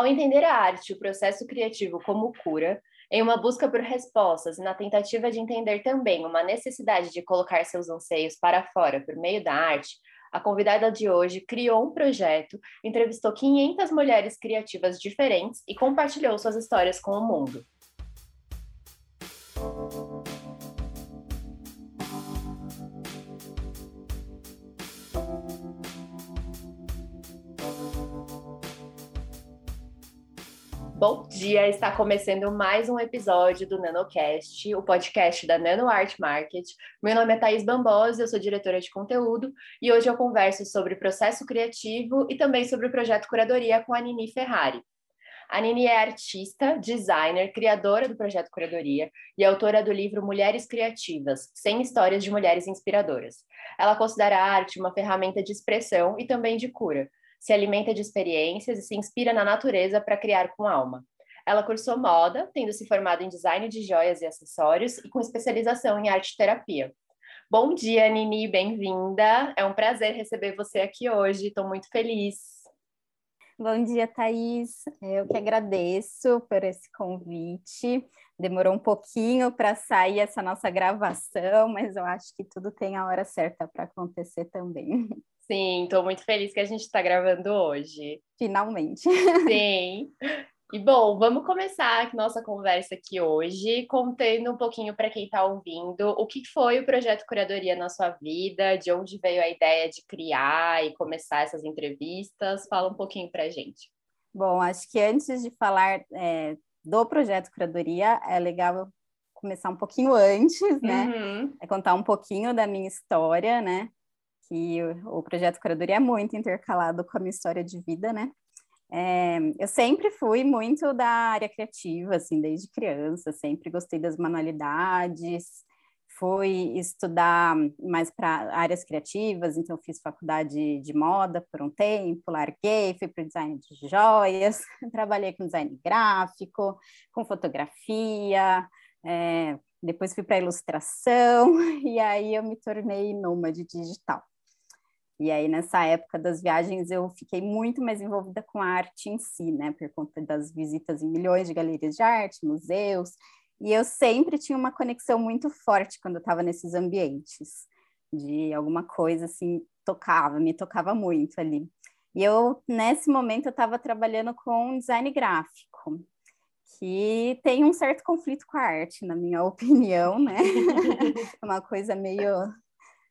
Ao entender a arte o processo criativo como cura, em uma busca por respostas e na tentativa de entender também uma necessidade de colocar seus anseios para fora por meio da arte, a convidada de hoje criou um projeto, entrevistou 500 mulheres criativas diferentes e compartilhou suas histórias com o mundo. Bom dia, está começando mais um episódio do NanoCast, o podcast da Nano Art Market. Meu nome é Thaís Bambosa, eu sou diretora de conteúdo e hoje eu converso sobre processo criativo e também sobre o projeto Curadoria com a Nini Ferrari. A Nini é artista, designer, criadora do projeto Curadoria e autora do livro Mulheres Criativas, 100 histórias de mulheres inspiradoras. Ela considera a arte uma ferramenta de expressão e também de cura, se alimenta de experiências e se inspira na natureza para criar com alma. Ela cursou moda, tendo se formado em design de joias e acessórios e com especialização em arte terapia. Bom dia, Nini, bem-vinda. É um prazer receber você aqui hoje, estou muito feliz. Bom dia, Thaís. Eu que agradeço por esse convite. Demorou um pouquinho para sair essa nossa gravação, mas eu acho que tudo tem a hora certa para acontecer também. Sim, estou muito feliz que a gente está gravando hoje. Finalmente. Sim. E bom, vamos começar a nossa conversa aqui hoje, contando um pouquinho para quem está ouvindo o que foi o projeto Curadoria na sua vida, de onde veio a ideia de criar e começar essas entrevistas. Fala um pouquinho para a gente. Bom, acho que antes de falar é, do projeto Curadoria, é legal começar um pouquinho antes, né? Uhum. É contar um pouquinho da minha história, né? Que o, projeto Curadoria é muito intercalado com a minha história de vida, né? É, eu sempre fui muito da área criativa, assim, desde criança, sempre gostei das manualidades, fui estudar mais para áreas criativas, então fiz faculdade de moda por um tempo, larguei, fui para o design de joias, trabalhei com design gráfico, com fotografia, é, depois fui para ilustração, e aí eu me tornei nômade digital. E aí, nessa época das viagens, eu fiquei muito mais envolvida com a arte em si, né? Por conta das visitas em milhões de galerias de arte, museus. E eu sempre tinha uma conexão muito forte quando eu estava nesses ambientes, de alguma coisa assim, tocava, me tocava muito ali. E eu, nesse momento, eu estava trabalhando com design gráfico, que tem um certo conflito com a arte, na minha opinião, né? uma coisa meio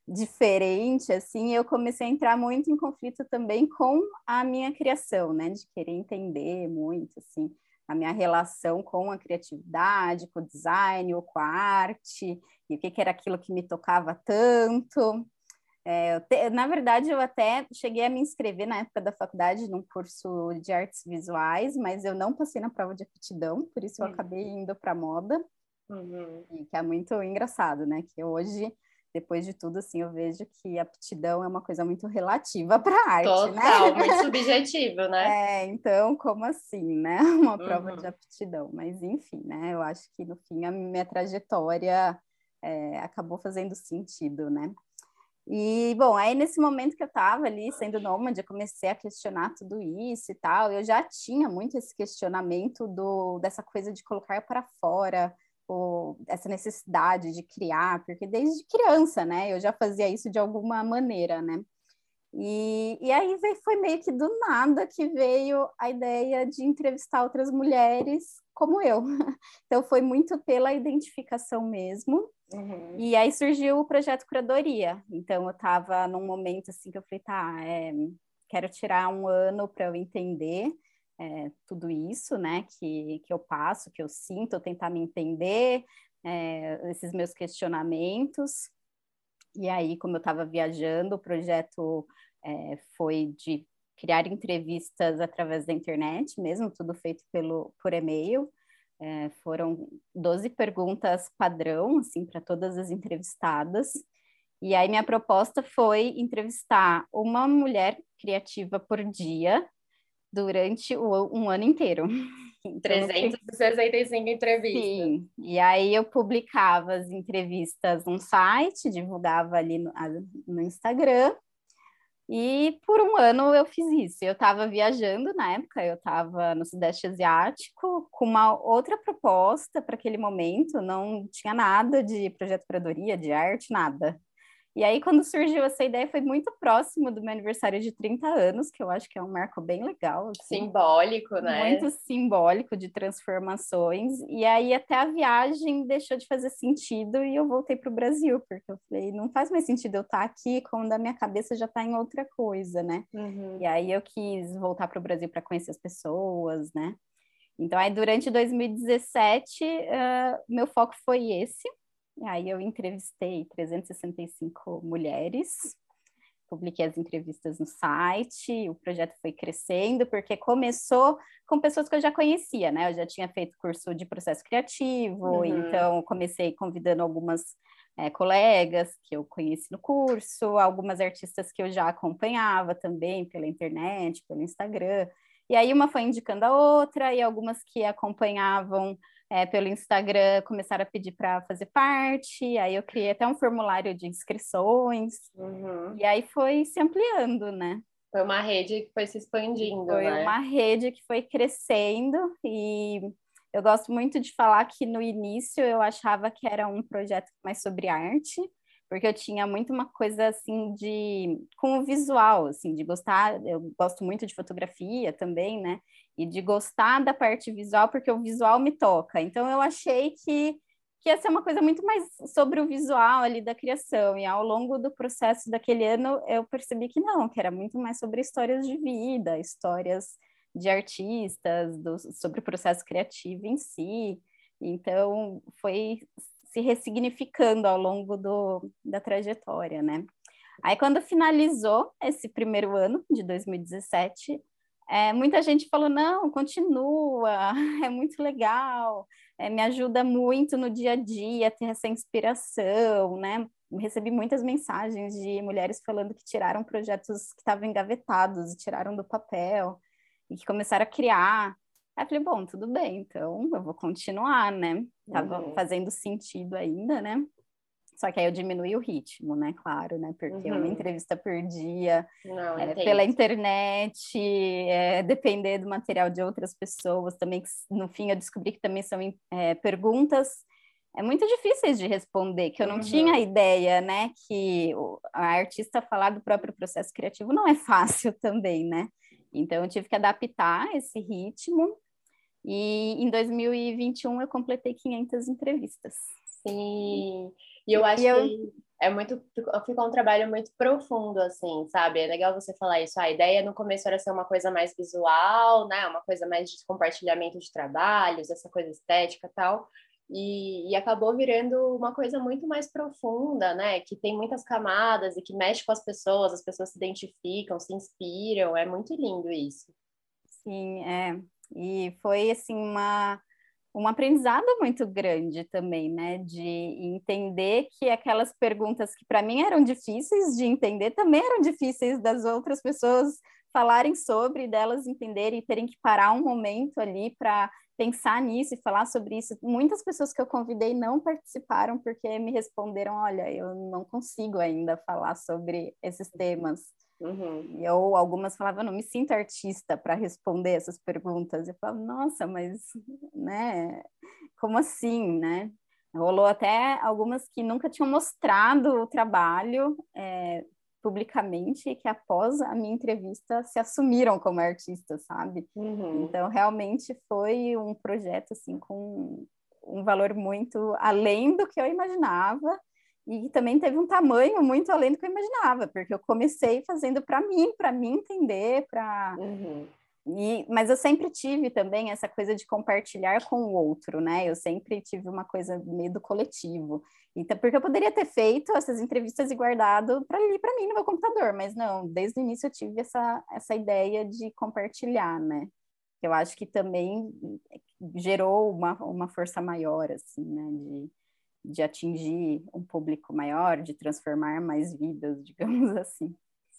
diferente, assim, eu comecei a entrar muito em conflito também com a minha criação, né, de querer entender muito, assim, a minha relação com a criatividade, com o design ou com a arte, e o que, que era aquilo que me tocava tanto. É, te, na verdade, eu até cheguei a me inscrever na época da faculdade num curso de artes visuais, mas eu não passei na prova de aptidão, por isso eu uhum. acabei indo para moda, uhum. que é muito engraçado, né, que hoje depois de tudo, assim, eu vejo que aptidão é uma coisa muito relativa para a arte, Total, né? Total, muito subjetivo, né? É, então, como assim, né? Uma prova uhum. de aptidão. Mas, enfim, né? Eu acho que, no fim, a minha trajetória é, acabou fazendo sentido, né? E, bom, aí nesse momento que eu estava ali sendo nômade, eu comecei a questionar tudo isso e tal. Eu já tinha muito esse questionamento do, dessa coisa de colocar para fora essa necessidade de criar, porque desde criança, né, eu já fazia isso de alguma maneira, né? E, e aí veio, foi meio que do nada que veio a ideia de entrevistar outras mulheres como eu. Então foi muito pela identificação mesmo. Uhum. E aí surgiu o projeto Curadoria. Então eu estava num momento assim que eu falei, tá, é, quero tirar um ano para eu entender é, tudo isso, né, que, que eu passo, que eu sinto, tentar me entender, é, esses meus questionamentos. E aí, como eu estava viajando, o projeto é, foi de criar entrevistas através da internet mesmo, tudo feito pelo, por e-mail. É, foram 12 perguntas padrão, assim, para todas as entrevistadas. E aí minha proposta foi entrevistar uma mulher criativa por dia, durante o, um ano inteiro. Então, 365 entrevistas. Sim, e aí eu publicava as entrevistas no site, divulgava ali no, no Instagram, E por um ano eu fiz isso. Eu estava viajando na época, eu estava no Sudeste Asiático com uma outra proposta para aquele momento, não tinha nada de projeto curadoria, de arte, nada. E aí, quando surgiu essa ideia, foi muito próximo do meu aniversário de 30 anos, que eu acho que é um marco bem legal. Assim, simbólico, né? Muito simbólico de transformações. E aí, até a viagem deixou de fazer sentido e eu voltei para o Brasil, porque eu falei, não faz mais sentido eu estar aqui quando a minha cabeça já está em outra coisa, né? Uhum. E aí, eu quis voltar para o Brasil para conhecer as pessoas, né? Então, aí, durante 2017, uh, meu foco foi esse e aí eu entrevistei 365 mulheres, publiquei as entrevistas no site, o projeto foi crescendo, porque começou com pessoas que eu já conhecia, né? Eu já tinha feito curso de processo criativo, uhum. então comecei convidando algumas é, colegas que eu conheci no curso, algumas artistas que eu já acompanhava também pela internet, pelo Instagram. E aí uma foi indicando a outra, e algumas que acompanhavam é, pelo Instagram começaram a pedir para fazer parte, aí eu criei até um formulário de inscrições, uhum. e aí foi se ampliando, né? Foi uma rede que foi se expandindo, Foi né? uma rede que foi crescendo, e eu gosto muito de falar que no início eu achava que era um projeto mais sobre arte, porque eu tinha muito uma coisa assim de com o visual, assim, de gostar, eu gosto muito de fotografia também, né? E de gostar da parte visual, porque o visual me toca. Então eu achei que que ia ser uma coisa muito mais sobre o visual ali da criação. E ao longo do processo daquele ano, eu percebi que não, que era muito mais sobre histórias de vida, histórias de artistas, do, sobre o processo criativo em si. Então, foi se ressignificando ao longo do, da trajetória, né? Aí, quando finalizou esse primeiro ano de 2017, é, muita gente falou: não, continua, é muito legal, é, me ajuda muito no dia a dia ter essa inspiração, né? Recebi muitas mensagens de mulheres falando que tiraram projetos que estavam engavetados, tiraram do papel e que começaram a criar. Aí eu falei, bom, tudo bem, então eu vou continuar, né? Tava uhum. fazendo sentido ainda, né? Só que aí eu diminui o ritmo, né? Claro, né? Porque uhum. uma entrevista por dia, Não, é, pela internet, é, depender do material de outras pessoas, também no fim eu descobri que também são é, perguntas é muito difíceis de responder, que eu não uhum. tinha ideia, né? Que a artista falar do próprio processo criativo não é fácil também, né? Então eu tive que adaptar esse ritmo e em 2021 eu completei 500 entrevistas. Sim, e eu acho e eu... que é muito, ficou um trabalho muito profundo, assim, sabe? É legal você falar isso. A ideia no começo era ser uma coisa mais visual, né? Uma coisa mais de compartilhamento de trabalhos, essa coisa estética e tal. E, e, acabou virando uma coisa muito mais profunda, né? Que tem muitas camadas e que mexe com as pessoas, as pessoas se identificam, se inspiram. É muito lindo isso. Sim, é. E foi assim uma um aprendizado muito grande também, né? De entender que aquelas perguntas que para mim eram difíceis de entender também eram difíceis das outras pessoas falarem sobre, delas entenderem e terem que parar um momento ali para pensar nisso e falar sobre isso. Muitas pessoas que eu convidei não participaram porque me responderam: olha, eu não consigo ainda falar sobre esses temas. Uhum. Ou algumas falavam, não me sinto artista para responder essas perguntas. Eu falava, nossa, mas, né, como assim, né? Rolou até algumas que nunca tinham mostrado o trabalho é, publicamente e que após a minha entrevista se assumiram como artistas, sabe? Uhum. Então, realmente foi um projeto, assim, com um valor muito além do que eu imaginava e também teve um tamanho muito além do que eu imaginava, porque eu comecei fazendo para mim, para mim entender, para uhum. E, mas eu sempre tive também essa coisa de compartilhar com o outro, né? Eu sempre tive uma coisa meio do coletivo. Então, porque eu poderia ter feito essas entrevistas e guardado para ali para mim no meu computador, mas não, desde o início eu tive essa, essa ideia de compartilhar, né? Eu acho que também gerou uma, uma força maior, assim, né? De, de atingir um público maior, de transformar mais vidas, digamos assim.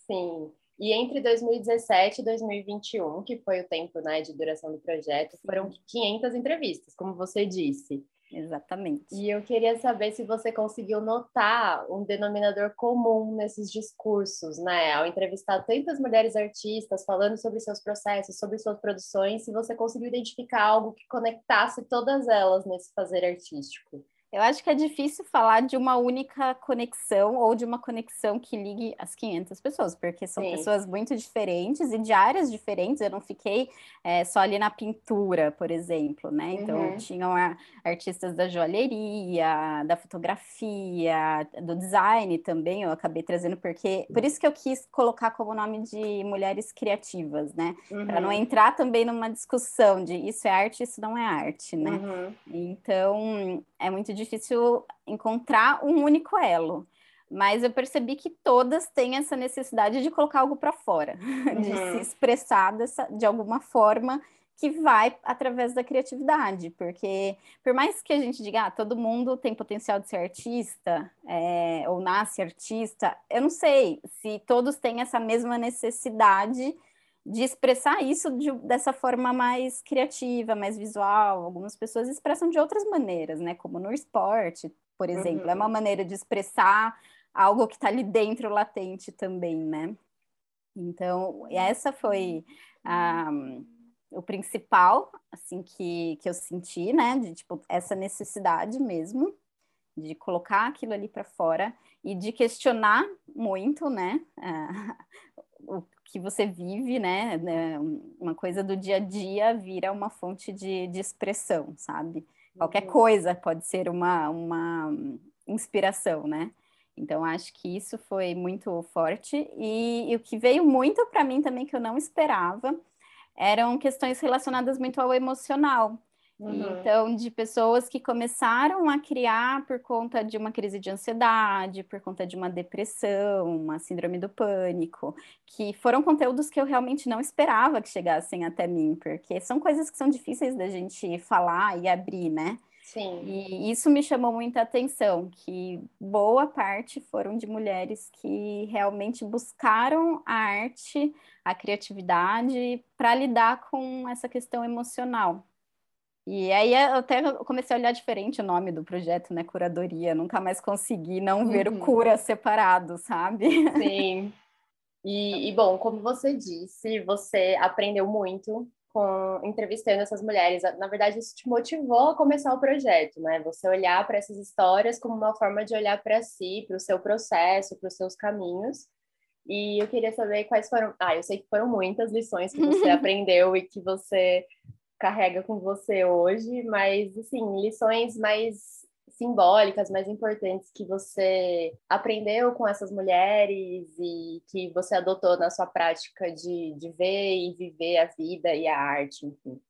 Sim. E entre 2017 e 2021, que foi o tempo né, de duração do projeto, foram 500 entrevistas, como você disse. Exatamente. E eu queria saber se você conseguiu notar um denominador comum nesses discursos, né? Ao entrevistar tantas mulheres artistas falando sobre seus processos, sobre suas produções, se você conseguiu identificar algo que conectasse todas elas nesse fazer artístico. Eu acho que é difícil falar de uma única conexão ou de uma conexão que ligue as 500 pessoas, porque são Sim. pessoas muito diferentes e de áreas diferentes. Eu não fiquei é, só ali na pintura, por exemplo, né? Então, uhum. tinham artistas da joalheria, da fotografia, do design também. Eu acabei trazendo porque por isso que eu quis colocar como nome de mulheres criativas, né? Uhum. Para não entrar também numa discussão de isso é arte, isso não é arte, né? Uhum. Então, é muito difícil encontrar um único elo. Mas eu percebi que todas têm essa necessidade de colocar algo para fora, uhum. de se expressar dessa, de alguma forma que vai através da criatividade, porque por mais que a gente diga, ah, todo mundo tem potencial de ser artista, é, ou nasce artista, eu não sei se todos têm essa mesma necessidade de expressar isso de, dessa forma mais criativa, mais visual. Algumas pessoas expressam de outras maneiras, né? Como no esporte, por exemplo. Uhum. É uma uhum. maneira de expressar algo que está ali dentro, latente também, né? Então, essa foi a, o principal, assim, que, que eu senti, né? De, tipo, essa necessidade mesmo de colocar aquilo ali para fora e de questionar muito, né? o que você vive, né, né? Uma coisa do dia a dia vira uma fonte de, de expressão, sabe? Qualquer uhum. coisa pode ser uma, uma inspiração, né? Então, acho que isso foi muito forte. E, e o que veio muito para mim também, que eu não esperava, eram questões relacionadas muito ao emocional. Uhum. Então, de pessoas que começaram a criar por conta de uma crise de ansiedade, por conta de uma depressão, uma síndrome do pânico, que foram conteúdos que eu realmente não esperava que chegassem até mim, porque são coisas que são difíceis da gente falar e abrir, né? Sim. E isso me chamou muita atenção, que boa parte foram de mulheres que realmente buscaram a arte, a criatividade para lidar com essa questão emocional. E aí eu até comecei a olhar diferente o nome do projeto, né? Curadoria. Nunca mais consegui não ver uhum. o cura separado, sabe? Sim. E, e, bom, como você disse, você aprendeu muito com entrevistando essas mulheres. Na verdade, isso te motivou a começar o projeto, né? Você olhar para essas histórias como uma forma de olhar para si, para o seu processo, para os seus caminhos. E eu queria saber quais foram. Ah, eu sei que foram muitas lições que você aprendeu e que você carrega com você hoje, mas assim, lições mais simbólicas, mais importantes que você aprendeu com essas mulheres e que você adotou na sua prática de, de ver e viver a vida e a arte, enfim.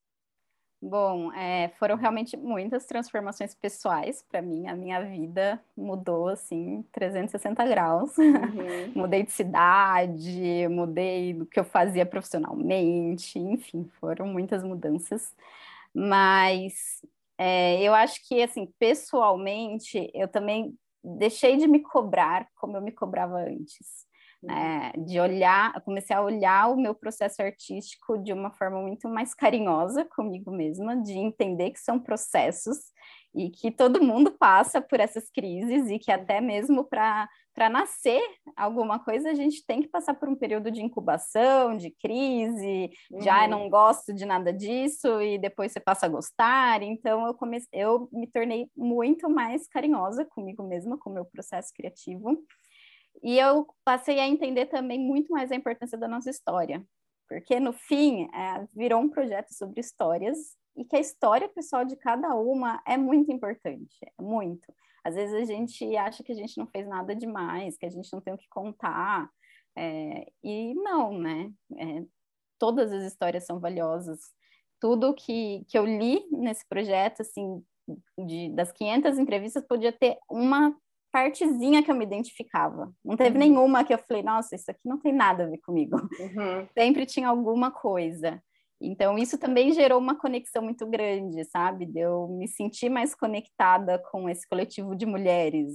Bom, é, foram realmente muitas transformações pessoais para mim. A minha vida mudou assim 360 graus. Uhum. mudei de cidade, mudei do que eu fazia profissionalmente, enfim, foram muitas mudanças. Mas é, eu acho que assim, pessoalmente, eu também deixei de me cobrar como eu me cobrava antes né? De olhar, comecei a olhar o meu processo artístico de uma forma muito mais carinhosa comigo mesma, de entender que são processos e que todo mundo passa por essas crises e que até mesmo para para nascer alguma coisa, a gente tem que passar por um período de incubação, de crise, uhum. já não gosto de nada disso e depois você passa a gostar. Então eu comecei, eu me tornei muito mais carinhosa comigo mesma, com o meu processo criativo. E eu passei a entender também muito mais a importância da nossa história, porque no fim é, virou um projeto sobre histórias e que a história pessoal de cada uma é muito importante, é muito. Às vezes a gente acha que a gente não fez nada demais, que a gente não tem o que contar, é, e não, né? É, todas as histórias são valiosas. Tudo que, que eu li nesse projeto, assim, de, das 500 entrevistas, podia ter uma partezinha que eu me identificava. Não teve uhum. nenhuma que eu falei, nossa, isso aqui não tem nada a ver comigo. Uhum. Sempre tinha alguma coisa. Então, isso também gerou uma conexão muito grande, sabe? De eu me sentir mais conectada com esse coletivo de mulheres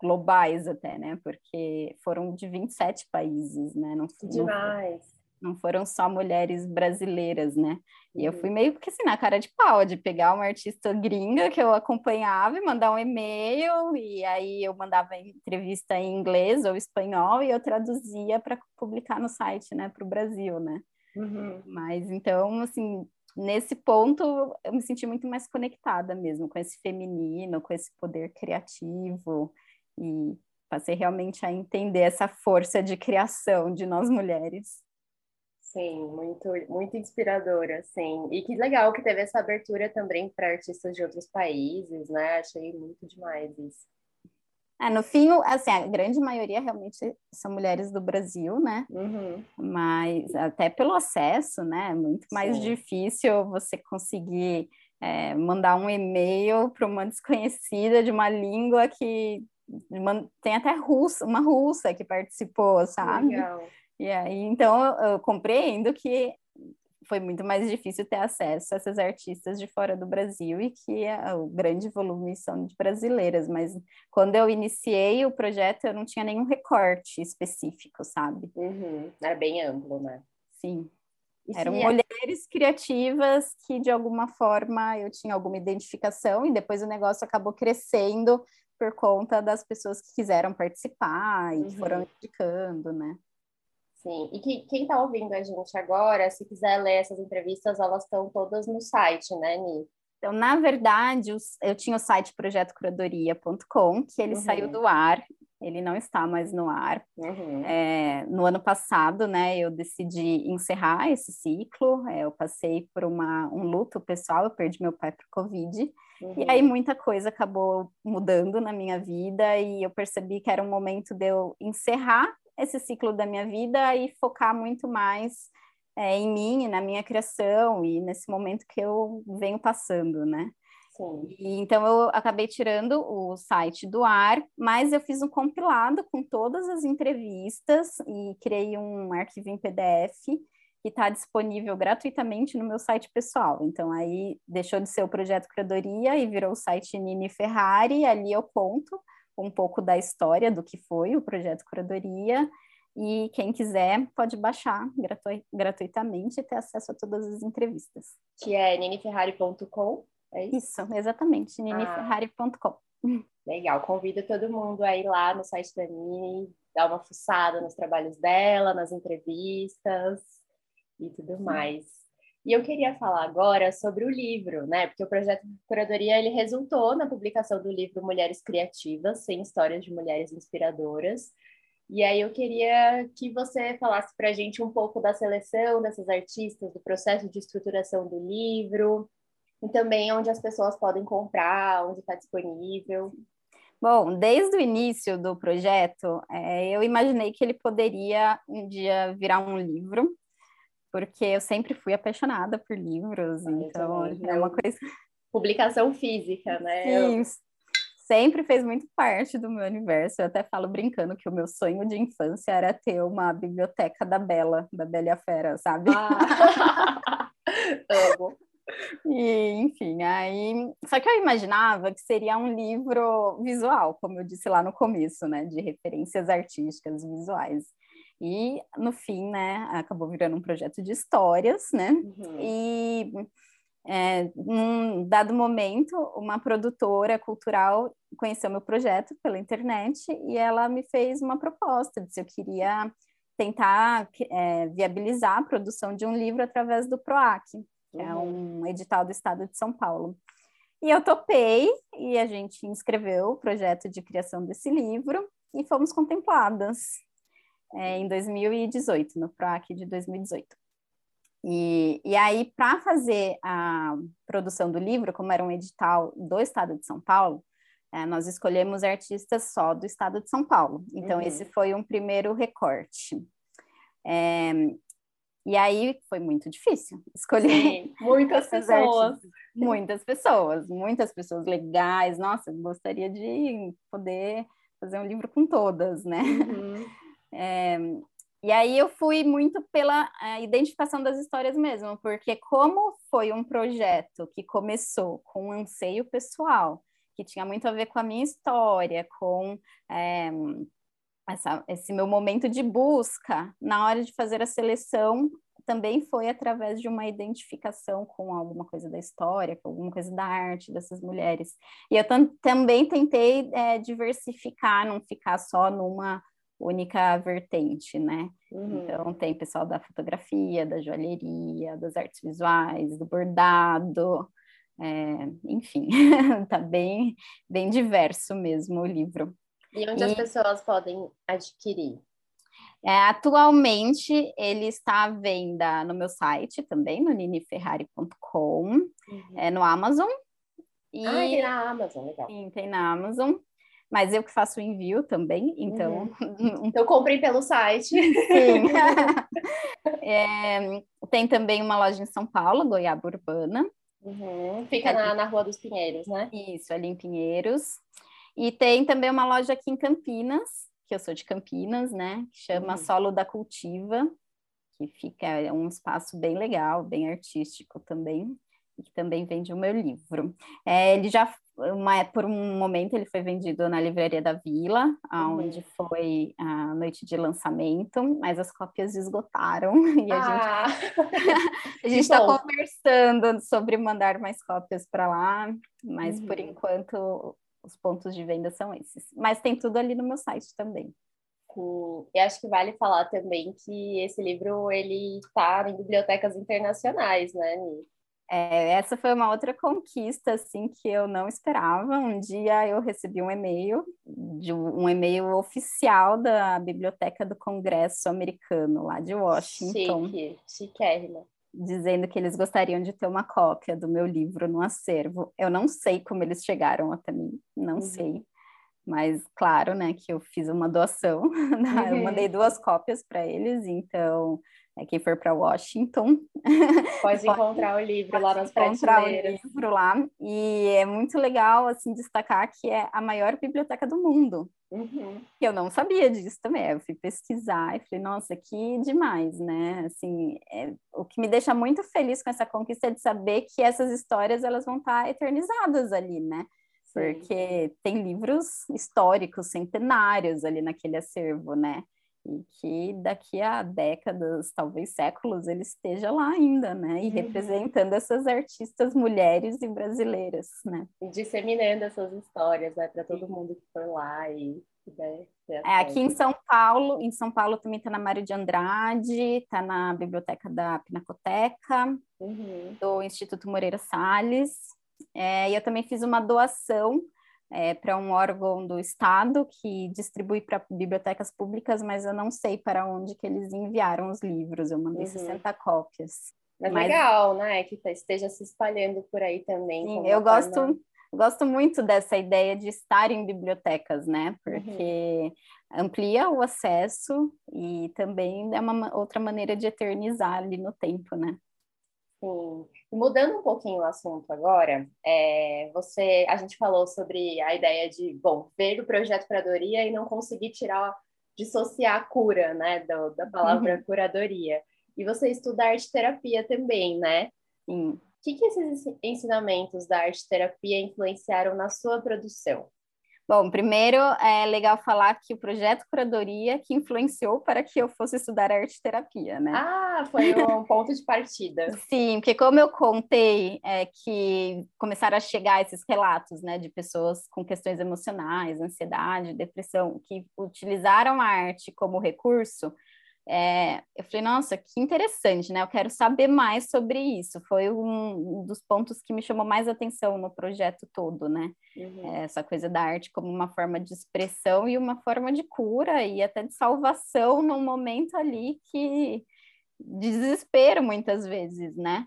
globais até, né? Porque foram de 27 países, né? Não, Demais. não foram só mulheres brasileiras, né? E eu fui meio que assim, na cara de pau, de pegar uma artista gringa que eu acompanhava e mandar um e-mail, e aí eu mandava entrevista em inglês ou espanhol e eu traduzia para publicar no site, né, para o Brasil, né? Uhum. Mas então, assim, nesse ponto eu me senti muito mais conectada mesmo com esse feminino, com esse poder criativo e passei realmente a entender essa força de criação de nós mulheres. Sim, muito, muito inspiradora, sim. E que legal que teve essa abertura também para artistas de outros países, né? Achei muito demais isso. É, no fim, assim, a grande maioria realmente são mulheres do Brasil, né? Uhum. Mas até pelo acesso, né? É muito mais Sim. difícil você conseguir é, mandar um e-mail para uma desconhecida de uma língua que tem até russa, uma russa que participou, sabe? Legal. E aí, então, eu, eu compreendo que foi muito mais difícil ter acesso a essas artistas de fora do Brasil e que a, o grande volume são de brasileiras, mas quando eu iniciei o projeto eu não tinha nenhum recorte específico, sabe? Uhum. Era bem amplo, né? Sim. E Eram mulheres criativas que de alguma forma eu tinha alguma identificação e depois o negócio acabou crescendo por conta das pessoas que quiseram participar e uhum. foram indicando, né? Sim, e que, quem está ouvindo a gente agora, se quiser ler essas entrevistas, elas estão todas no site, né, Ni? Então, na verdade, eu tinha o site projetocuradoria.com, que ele uhum. saiu do ar, ele não está mais no ar. Uhum. É, no ano passado, né, eu decidi encerrar esse ciclo, é, eu passei por uma, um luto pessoal, eu perdi meu pai por Covid, uhum. e aí muita coisa acabou mudando na minha vida, e eu percebi que era um momento de eu encerrar esse ciclo da minha vida e focar muito mais é, em mim, e na minha criação e nesse momento que eu venho passando, né? Sim. E, então eu acabei tirando o site do ar, mas eu fiz um compilado com todas as entrevistas e criei um arquivo em PDF que está disponível gratuitamente no meu site pessoal. Então aí deixou de ser o projeto curadoria e virou o site Nini Ferrari. Ali eu conto um pouco da história do que foi o projeto Curadoria. E quem quiser pode baixar gratu gratuitamente e ter acesso a todas as entrevistas. Que é niniferrari.com, é isso? Isso, exatamente, niniferrari.com. Ah, legal, convido todo mundo a ir lá no site da Nini, dar uma fuçada nos trabalhos dela, nas entrevistas e tudo mais. E eu queria falar agora sobre o livro, né? Porque o projeto de curadoria ele resultou na publicação do livro Mulheres Criativas, sem histórias de mulheres inspiradoras. E aí eu queria que você falasse para a gente um pouco da seleção dessas artistas, do processo de estruturação do livro, e também onde as pessoas podem comprar, onde está disponível. Bom, desde o início do projeto, é, eu imaginei que ele poderia um dia virar um livro, porque eu sempre fui apaixonada por livros, ah, então é uma coisa. Publicação física, né? Sim, eu... sempre fez muito parte do meu universo. Eu até falo brincando que o meu sonho de infância era ter uma biblioteca da Bela, da Bela e a Fera, sabe? Ah. Amo. E, enfim, aí. Só que eu imaginava que seria um livro visual, como eu disse lá no começo, né? De referências artísticas visuais. E no fim, né, acabou virando um projeto de histórias, né? Uhum. E é, num dado momento, uma produtora cultural conheceu meu projeto pela internet e ela me fez uma proposta de se eu queria tentar é, viabilizar a produção de um livro através do PROAC, que é uhum. é um edital do estado de São Paulo. E eu topei e a gente inscreveu o projeto de criação desse livro e fomos contempladas é, em 2018, no PROAC de 2018. E, e aí, para fazer a produção do livro, como era um edital do estado de São Paulo, é, nós escolhemos artistas só do estado de São Paulo. Então, uhum. esse foi um primeiro recorte. É, e aí foi muito difícil escolher. Sim, muitas pessoas. Artistas. Muitas pessoas, muitas pessoas legais. Nossa, eu gostaria de poder fazer um livro com todas, né? Uhum. É, e aí eu fui muito pela é, identificação das histórias mesmo, porque como foi um projeto que começou com um anseio pessoal, que tinha muito a ver com a minha história, com é, essa, esse meu momento de busca na hora de fazer a seleção também foi através de uma identificação com alguma coisa da história, com alguma coisa da arte dessas mulheres. E eu também tentei é, diversificar, não ficar só numa única vertente, né? Uhum. Então tem pessoal da fotografia, da joalheria, das artes visuais, do bordado, é, enfim, tá bem, bem diverso mesmo o livro. E onde e... as pessoas podem adquirir? É, atualmente ele está à venda no meu site também, no niniferrari.com, uhum. é, no Amazon. E... Ah, tem na Amazon, legal. Sim, tem na Amazon. Mas eu que faço o envio também, então. Uhum. então comprem pelo site. Sim. é, tem também uma loja em São Paulo, Goiaba Urbana. Uhum. Fica na, na Rua dos Pinheiros, né? Isso, ali em Pinheiros. E tem também uma loja aqui em Campinas, que eu sou de Campinas, né? Que chama uhum. Solo da Cultiva, que fica é um espaço bem legal, bem artístico também, que também vende o meu livro. É, ele já, uma, por um momento, ele foi vendido na Livraria da Vila, uhum. onde foi a noite de lançamento, mas as cópias esgotaram e a ah. gente está conversando sobre mandar mais cópias para lá, mas uhum. por enquanto os pontos de venda são esses. Mas tem tudo ali no meu site também. E acho que vale falar também que esse livro ele está em bibliotecas internacionais, né? É, essa foi uma outra conquista assim que eu não esperava. Um dia eu recebi um e-mail de um e-mail oficial da Biblioteca do Congresso Americano lá de Washington. Chique, chiquérrima dizendo que eles gostariam de ter uma cópia do meu livro no acervo. Eu não sei como eles chegaram até mim, não uhum. sei. Mas claro, né, que eu fiz uma doação, né? eu mandei duas cópias para eles, então é, quem for para Washington. Pode encontrar o livro lá nas encontrar o livro lá. E é muito legal assim destacar que é a maior biblioteca do mundo. Uhum. eu não sabia disso também. Eu fui pesquisar e falei nossa que demais né? Assim é, o que me deixa muito feliz com essa conquista é de saber que essas histórias elas vão estar eternizadas ali né? Porque tem livros históricos centenários ali naquele acervo né e que daqui a décadas, talvez séculos, ele esteja lá ainda, né? E uhum. representando essas artistas mulheres e brasileiras, né? E disseminando essas histórias, né, para todo mundo que for lá e né, é, aqui em São Paulo, em São Paulo também está na Mário de Andrade, está na biblioteca da Pinacoteca, uhum. do Instituto Moreira Salles. É, e eu também fiz uma doação é, para um órgão do Estado que distribui para bibliotecas públicas, mas eu não sei para onde que eles enviaram os livros. Eu mandei uhum. 60 cópias. Mas, mas, legal, né? Que esteja se espalhando por aí também. Sim, eu gosto, forma... gosto muito dessa ideia de estar em bibliotecas, né? Porque uhum. amplia o acesso e também é uma outra maneira de eternizar ali no tempo, né? Sim. Mudando um pouquinho o assunto agora, é, você, a gente falou sobre a ideia de, bom, ver o projeto curadoria e não conseguir tirar, dissociar a cura, né, do, da palavra uhum. curadoria. E você estuda arte terapia também, né? O que, que esses ensinamentos da arte terapia influenciaram na sua produção? Bom, primeiro é legal falar que o projeto Curadoria que influenciou para que eu fosse estudar arte terapia, né? Ah, foi um ponto de partida. Sim, porque como eu contei é, que começaram a chegar esses relatos, né, de pessoas com questões emocionais, ansiedade, depressão, que utilizaram a arte como recurso, é, eu falei, nossa, que interessante, né? Eu quero saber mais sobre isso. Foi um, dos pontos que me chamou mais atenção no projeto todo, né? Uhum. É, essa coisa da arte como uma forma de expressão e uma forma de cura e até de salvação num momento ali que desespero muitas vezes, né?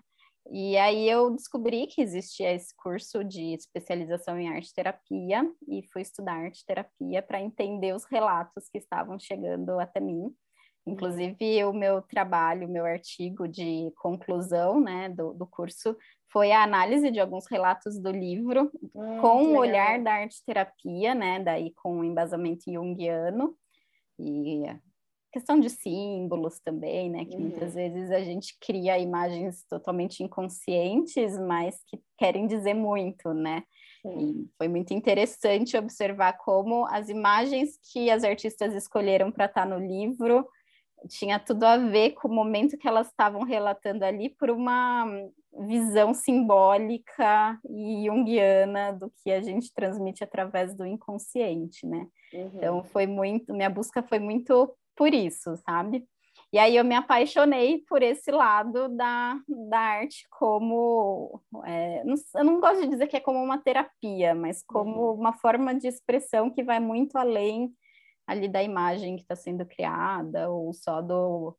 E aí eu descobri que existia esse curso de especialização em arte terapia e fui estudar arte terapia para entender os relatos que estavam chegando até mim Inclusive, o meu trabalho, o meu artigo de conclusão né, do, do curso foi a análise de alguns relatos do livro hum, com o olhar da arte terapia, né, daí com o embasamento junguiano. E questão de símbolos também, né? Que uhum. muitas vezes a gente cria imagens totalmente inconscientes, mas que querem dizer muito, né? E foi muito interessante observar como as imagens que as artistas escolheram para estar tá no livro tinha tudo a ver com o momento que elas estavam relatando ali por uma visão simbólica e junguiana do que a gente transmite através do inconsciente, né? Uhum. Então foi muito, minha busca foi muito por isso, sabe? E aí eu me apaixonei por esse lado da, da arte como é, não, eu não gosto de dizer que é como uma terapia, mas como uhum. uma forma de expressão que vai muito além ali da imagem que está sendo criada ou só do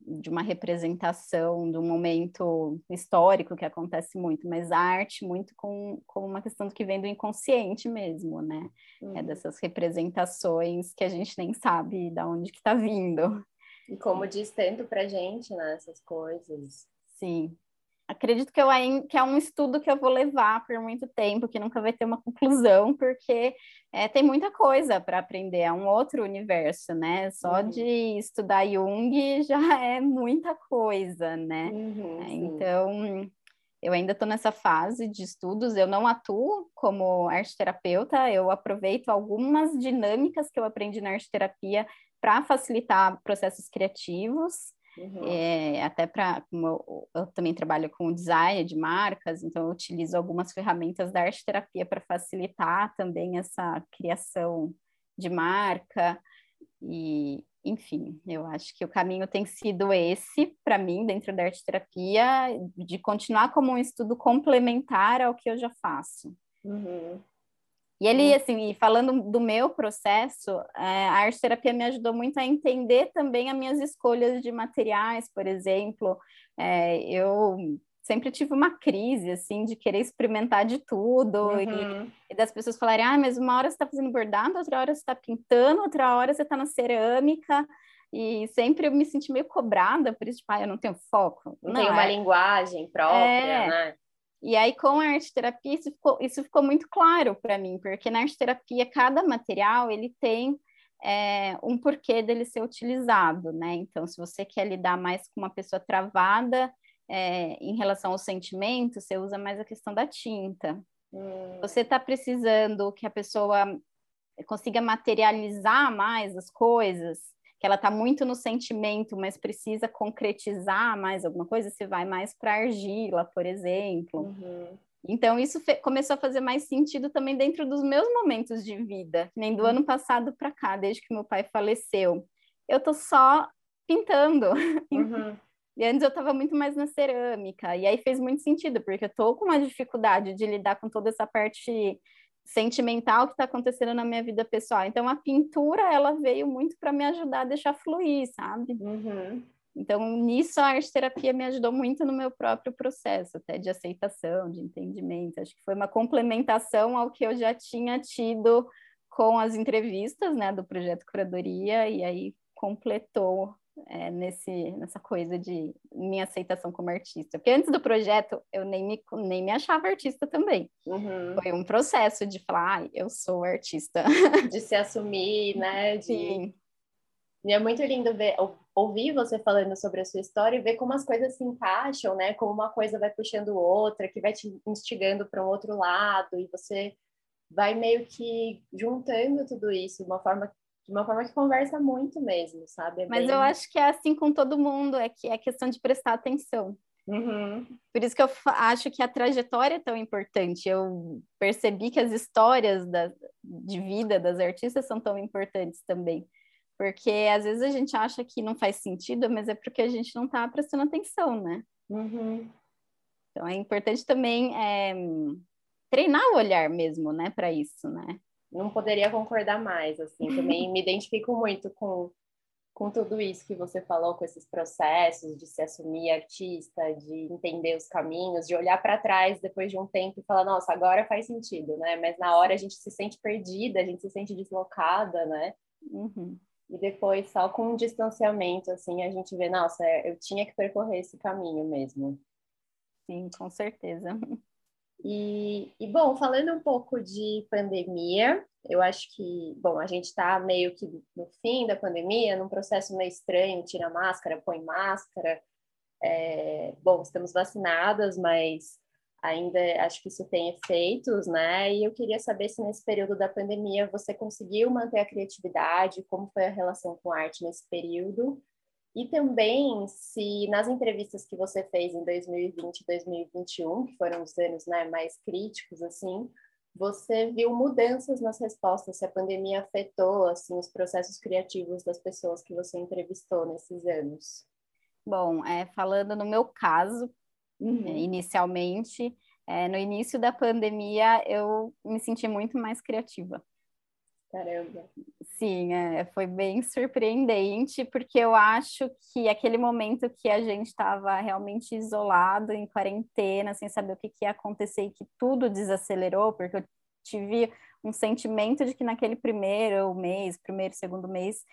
de uma representação do momento histórico que acontece muito, mas a arte muito com, com uma questão que vem do inconsciente mesmo, né? É uhum. É dessas representações que a gente nem sabe de onde que está vindo. E como diz tanto pra gente, né, essas coisas. Sim acredito que, eu, que é um estudo que eu vou levar por muito tempo, que nunca vai ter uma conclusão, porque é, tem muita coisa para aprender, é um outro universo, né? Só uhum. de estudar Jung já é muita coisa, né? Uhum, então, eu ainda estou nessa fase de estudos, eu não atuo como arte terapeuta, eu aproveito algumas dinâmicas que eu aprendi na arte terapia para facilitar processos criativos, Uhum. É, até para, como eu, eu, também trabalho com design de marcas, então eu utilizo algumas ferramentas da arte terapia para facilitar também essa criação de marca. E, enfim, eu acho que o caminho tem sido esse para mim dentro da arte terapia, de continuar como um estudo complementar ao que eu já faço. Uhum. E ele, assim, falando do meu processo, é, a arte terapia me ajudou muito a entender também as minhas escolhas de materiais, por exemplo. É, eu sempre tive uma crise, assim, de querer experimentar de tudo uhum. e, e, das pessoas falarem, ah, mas uma hora você está fazendo bordado, outra hora você está pintando, outra hora você está na cerâmica. E sempre eu me senti meio cobrada por isso, tipo, ah, eu não tenho foco. Não, não tem uma é... linguagem própria, é... né? E aí, com a arte terapia, isso ficou, isso ficou muito claro para mim, porque na arte terapia, cada material ele tem é, um porquê dele ser utilizado, né? Então, se você quer lidar mais com uma pessoa travada é, em relação ao sentimento, você usa mais a questão da tinta. Hum. Você está precisando que a pessoa consiga materializar mais as coisas, que ela está muito no sentimento, mas precisa concretizar mais alguma coisa, você vai mais para argila, por exemplo. Uhum. Então, isso começou a fazer mais sentido também dentro dos meus momentos de vida, nem do uhum. ano passado para cá, desde que meu pai faleceu. Eu tô só pintando. Uhum. E antes eu estava muito mais na cerâmica, e aí fez muito sentido, porque eu tô com uma dificuldade de lidar com toda essa parte sentimental que está acontecendo na minha vida pessoal. Então a pintura ela veio muito para me ajudar a deixar fluir, sabe? Uhum. Então nisso a arte terapia me ajudou muito no meu próprio processo, até de aceitação, de entendimento. Acho que foi uma complementação ao que eu já tinha tido com as entrevistas, né, do projeto curadoria e aí completou é, nesse, nessa coisa de minha aceitação como artista. Porque antes do projeto, eu nem me, nem me achava artista também. Uhum. Foi um processo de falar, ah, eu sou artista. De se assumir, né? De... Sim. E é muito lindo ver, ouvir você falando sobre a sua história e ver como as coisas se encaixam, né? Como uma coisa vai puxando outra, que vai te instigando para um outro lado, e você vai meio que juntando tudo isso de uma forma de uma forma que conversa muito mesmo, sabe? É Mas bem... eu acho que é assim com todo mundo, é que é questão de prestar atenção. Uhum. Por isso que eu acho que a trajetória é tão importante. Eu percebi que as histórias da, de vida das artistas são tão importantes também. Porque às vezes a gente acha que não faz sentido, mas é porque a gente não está prestando atenção, né? Uhum. Então é importante também é, treinar o olhar mesmo, né, para isso, né? Não poderia concordar mais, assim, também me identifico muito com, com tudo isso que você falou, com esses processos de se assumir artista, de entender os caminhos, de olhar para trás depois de um tempo e falar, nossa, agora faz sentido, né? Mas na hora a gente se sente perdida, a gente se sente deslocada, né? Uhum. E depois, só com um distanciamento, assim, a gente vê, nossa, eu tinha que percorrer esse caminho mesmo. Sim, com certeza. E, e, bom, falando um pouco de pandemia, eu acho que, bom, a gente está meio que no fim da pandemia, num processo meio estranho, tira máscara, põe máscara. É, bom, estamos vacinadas, mas ainda acho que isso tem efeitos, né? E eu queria saber se nesse período da pandemia você conseguiu manter a criatividade, como foi a relação com a arte nesse período, e também se nas entrevistas que você fez em 2020 e 2021, que foram os anos né, mais críticos, assim, você viu mudanças nas respostas, se a pandemia afetou assim os processos criativos das pessoas que você entrevistou nesses anos? Bom, é, falando no meu caso, uhum. é, inicialmente, é, no início da pandemia eu me senti muito mais criativa. Caramba. Sim, é, foi bem surpreendente, porque eu acho que aquele momento que a gente estava realmente isolado, em quarentena, sem saber o que, que ia acontecer e que tudo desacelerou, porque eu tive um sentimento de que naquele primeiro mês, primeiro, segundo mês,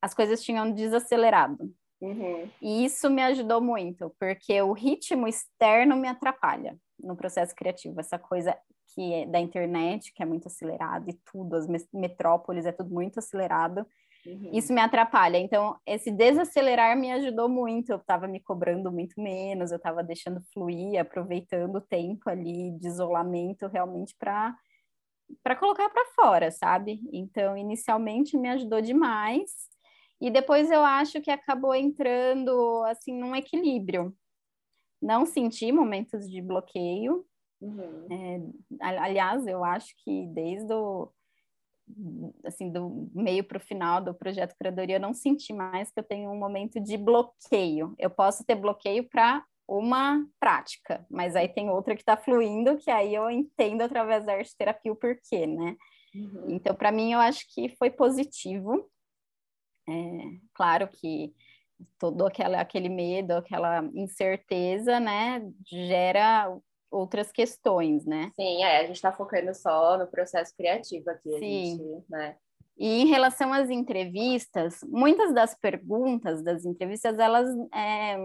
as coisas tinham desacelerado. Uhum. E isso me ajudou muito, porque o ritmo externo me atrapalha no processo criativo. Essa coisa que é da internet, que é muito acelerado, e tudo, as metrópoles é tudo muito acelerado. Uhum. Isso me atrapalha. Então, esse desacelerar me ajudou muito. Eu estava me cobrando muito menos, eu estava deixando fluir, aproveitando o tempo ali de isolamento realmente para para colocar para fora, sabe? Então, inicialmente me ajudou demais. E depois eu acho que acabou entrando assim num equilíbrio. Não senti momentos de bloqueio, Uhum. É, aliás, eu acho que desde o assim do meio para o final do projeto curadoria eu não senti mais que eu tenho um momento de bloqueio. Eu posso ter bloqueio para uma prática, mas aí tem outra que está fluindo que aí eu entendo através da arte terapia o porquê, né? Uhum. Então, para mim, eu acho que foi positivo. É, claro que todo aquela, aquele medo, aquela incerteza, né, gera outras questões, né? Sim, é, a gente está focando só no processo criativo aqui, Sim. Gente, né? E em relação às entrevistas, muitas das perguntas das entrevistas, elas é,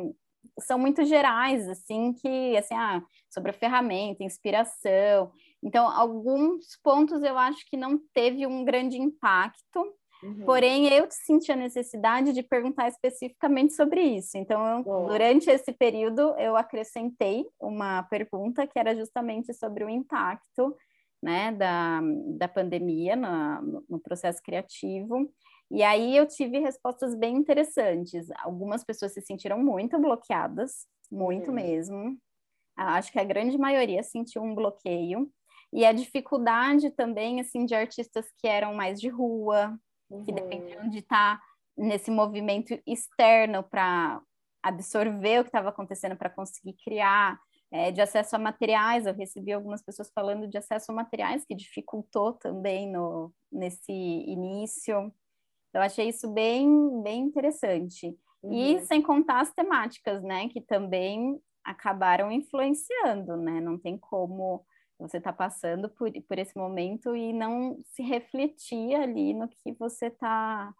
são muito gerais, assim, que, assim, ah, sobre a ferramenta, inspiração. Então, alguns pontos eu acho que não teve um grande impacto, Uhum. Porém, eu senti a necessidade de perguntar especificamente sobre isso. Então, eu, durante esse período, eu acrescentei uma pergunta que era justamente sobre o impacto né, da, da pandemia na, no processo criativo. E aí eu tive respostas bem interessantes. Algumas pessoas se sentiram muito bloqueadas, muito uhum. mesmo. Acho que a grande maioria sentiu um bloqueio. E a dificuldade também, assim, de artistas que eram mais de rua, uhum. que dependiam de estar tá nesse movimento externo para absorver o que estava acontecendo para conseguir criar, é, de acesso a materiais. Eu recebi algumas pessoas falando de acesso a materiais que dificultou também no, nesse início. Eu achei isso bem, bem interessante. Uhum. E sem contar as temáticas, né, que também acabaram influenciando, né? Não tem como você está passando por, por esse momento e não se refletir ali no que você está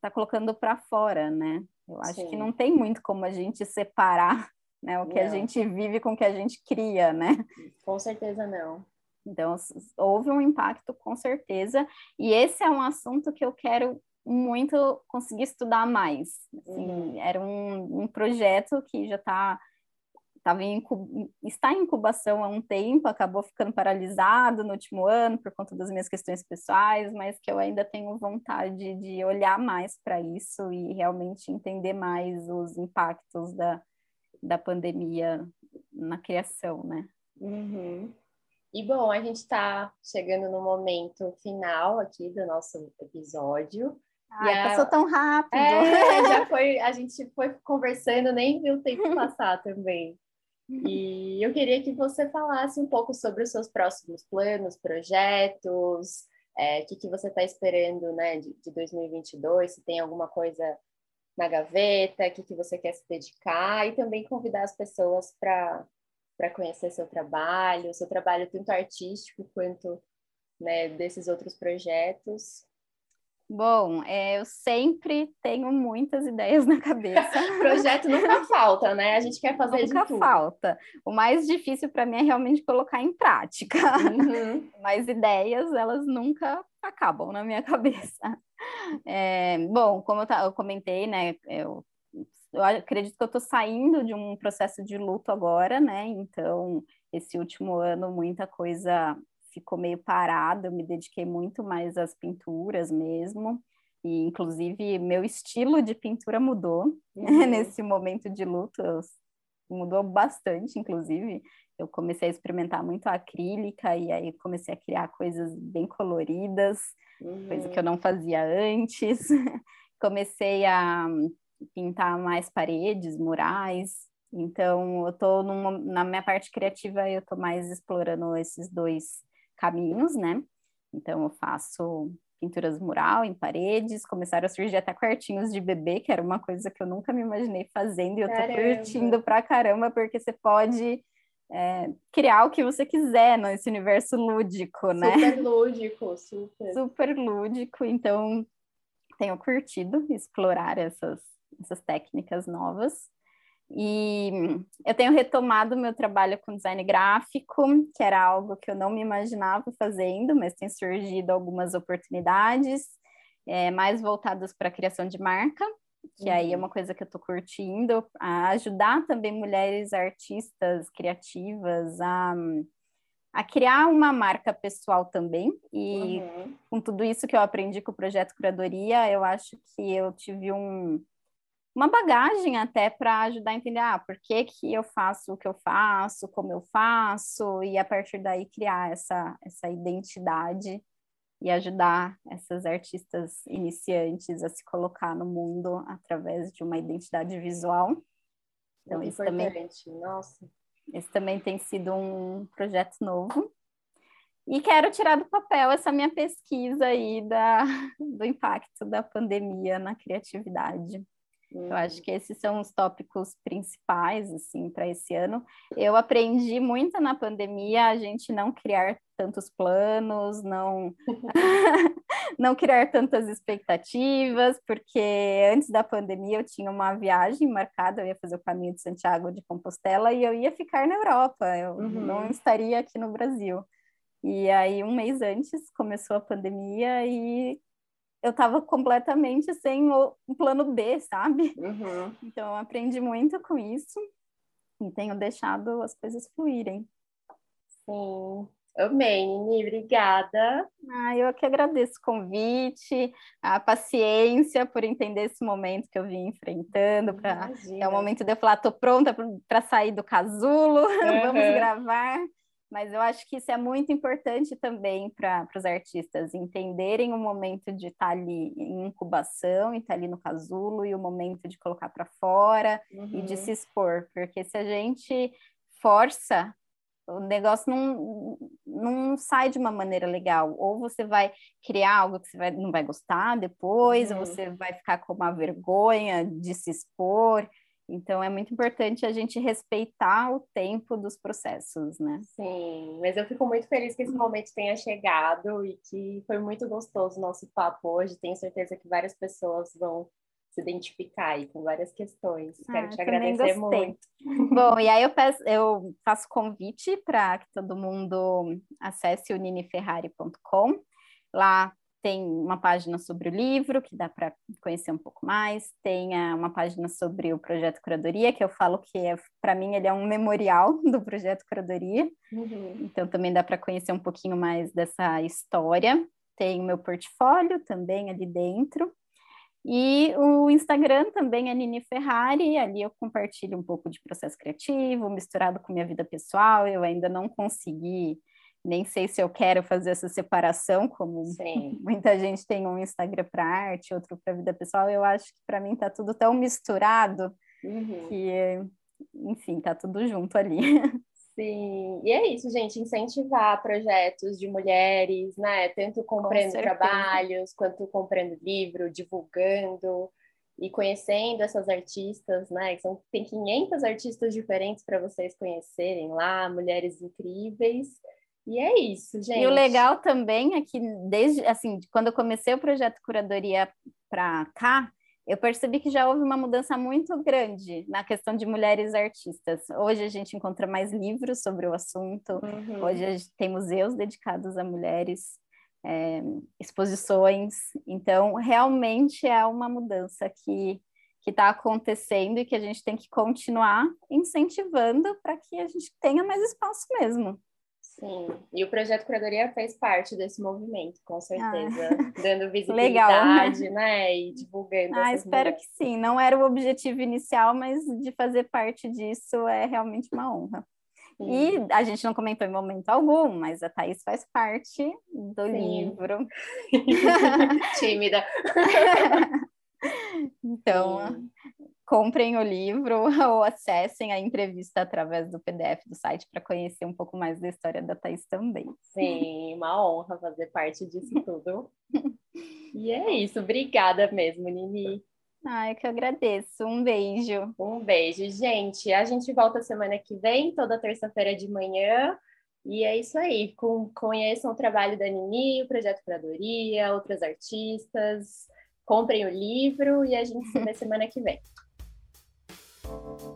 tá colocando para fora, né? Eu acho Sim. que não tem muito como a gente separar né, o que não. a gente vive com o que a gente cria, né? Com certeza não. Então, houve um impacto, com certeza, e esse é um assunto que eu quero muito conseguir estudar mais. Assim, uhum. Era um, um projeto que já está tava em está em incubação há um tempo, acabou ficando paralisado no último ano por conta das minhas questões pessoais, mas que eu ainda tenho vontade de olhar mais para isso e realmente entender mais os impactos da, da pandemia na criação, né? Uhum. E bom, a gente está chegando no momento final aqui do nosso episódio. Ai, a... passou tão rápido. É, já foi, a gente foi conversando, nem viu o tempo passar também. E eu queria que você falasse um pouco sobre os seus próximos planos, projetos, o é, que, que você está esperando né, de, de 2022, se tem alguma coisa na gaveta, o que, que você quer se dedicar, e também convidar as pessoas para conhecer seu trabalho, seu trabalho tanto artístico quanto né, desses outros projetos. Bom, é, eu sempre tenho muitas ideias na cabeça. Projeto nunca falta, né? A gente quer fazer nunca de tudo. falta. O mais difícil para mim é realmente colocar em prática. Uhum. Mas ideias, elas nunca acabam na minha cabeça. É, bom, como eu, eu, comentei, né? Eu, eu acredito que eu estou saindo de um processo de luto agora, né? Então, esse último ano, muita coisa ficou meio parada, eu me dediquei muito mais às pinturas mesmo, e inclusive meu estilo de pintura mudou uhum. nesse momento de luto, mudou bastante, inclusive. Eu comecei a experimentar muito acrílica e aí comecei a criar coisas bem coloridas, uhum. coisa que eu não fazia antes. comecei a pintar mais paredes, murais. Então, eu tô numa, na minha parte criativa, eu tô mais explorando esses dois caminhos, né? Então eu faço pinturas mural em paredes, começaram a surgir até quartinhos de bebê, que era uma coisa que eu nunca me imaginei fazendo, e eu tô caramba. curtindo pra caramba, porque você pode é, criar o que você quiser nesse universo lúdico, né? Super lúdico, super. Super lúdico, então tenho curtido explorar essas, essas técnicas novas. E eu tenho retomado meu trabalho com design gráfico, que era algo que eu não me imaginava fazendo, mas tem surgido algumas oportunidades é, mais voltadas para a criação de marca, que aí é uhum. uma coisa que eu estou curtindo, a ajudar também mulheres artistas criativas a, a criar uma marca pessoal também. E uhum. com tudo isso que eu aprendi com o projeto Curadoria, eu acho que eu tive um uma bagagem até para ajudar a entender ah, por que, que eu faço o que eu faço, como eu faço, e a partir daí criar essa, essa identidade e ajudar essas artistas iniciantes a se colocar no mundo através de uma identidade visual. Então, Muito isso importante. também, nossa. Esse também tem sido um projeto novo. E quero tirar do papel essa minha pesquisa aí da, do impacto da pandemia na criatividade. Eu acho que esses são os tópicos principais, assim, para esse ano. Eu aprendi muito na pandemia a gente não criar tantos planos, não, não criar tantas expectativas, porque antes da pandemia eu tinha uma viagem marcada, eu ia fazer o caminho de Santiago de Compostela e eu ia ficar na Europa, eu uhum. não estaria aqui no Brasil. E aí, um mês antes, começou a pandemia e eu estava completamente sem o, um plano B, sabe? Uhum. Então, eu aprendi muito com isso e tenho deixado as coisas fluírem. Sim. Amei, Nini, obrigada. Ah, eu que agradeço o convite, a paciência por entender esse momento que eu vim enfrentando. Pra, é o momento de eu falar, estou pronta para sair do casulo, uhum. vamos gravar. Mas eu acho que isso é muito importante também para os artistas entenderem o momento de estar tá ali em incubação e estar tá ali no casulo e o momento de colocar para fora uhum. e de uhum. se expor, porque se a gente força o negócio não, não sai de uma maneira legal. Ou você vai criar algo que você vai, não vai gostar depois, uhum. ou você vai ficar com uma vergonha de se expor. Então é muito importante a gente respeitar o tempo dos processos, né? Sim, mas eu fico muito feliz que esse momento tenha chegado e que foi muito gostoso o nosso papo hoje. Tenho certeza que várias pessoas vão se identificar aí com várias questões. Ah, Quero te agradecer muito. Bom, e aí eu, peço, eu faço convite para que todo mundo acesse o niniferrari.com. Lá tem uma página sobre o livro, que dá para conhecer um pouco mais, tem uma página sobre o projeto Curadoria, que eu falo que, é, para mim, ele é um memorial do projeto Curadoria, uhum. então também dá para conhecer um pouquinho mais dessa história. Tem o meu portfólio também ali dentro, e o Instagram também é Nini Ferrari, ali eu compartilho um pouco de processo criativo, misturado com minha vida pessoal, eu ainda não consegui nem sei se eu quero fazer essa separação, como Sim. muita gente tem um Instagram para arte, outro para vida pessoal. Eu acho que para mim está tudo tão misturado uhum. que, enfim, está tudo junto ali. Sim, e é isso, gente, incentivar projetos de mulheres, né? Tanto comprando Com trabalhos, quanto comprando livro, divulgando e conhecendo essas artistas, né? São, tem 500 artistas diferentes para vocês conhecerem lá, mulheres incríveis E é isso, gente. E o legal também é que desde assim, quando eu comecei o projeto curadoria para cá, eu percebi que já houve uma mudança muito grande na questão de mulheres artistas. Hoje a gente encontra mais livros sobre o assunto, uhum. hoje a gente tem museus dedicados a mulheres, é, exposições. Então, realmente é uma mudança que que está acontecendo e que a gente tem que continuar incentivando para que a gente tenha mais espaço mesmo. Sim, e o projeto Curadoria fez parte desse movimento, com certeza, ah. dando visibilidade, Legal. né, e divulgando. Ah, espero mulheres. que sim. Não era o objetivo inicial, mas de fazer parte disso é realmente uma honra. Sim. E a gente não comentou em momento algum, mas a Thaís faz parte do sim. livro. Tímida. então, sim comprem o livro ou acessem a entrevista através do PDF do site para conhecer um pouco mais da história da Thais também. Sim, uma honra fazer parte disso tudo. e é isso, obrigada mesmo, Nini. Ah, eu que agradeço. Um beijo. Um beijo, gente. A gente volta semana que vem, toda terça-feira de manhã. E é isso aí. Com, conheçam o trabalho da Nini, o Projeto Curadoria, outras artistas. Comprem o livro e a gente se vê semana que vem. you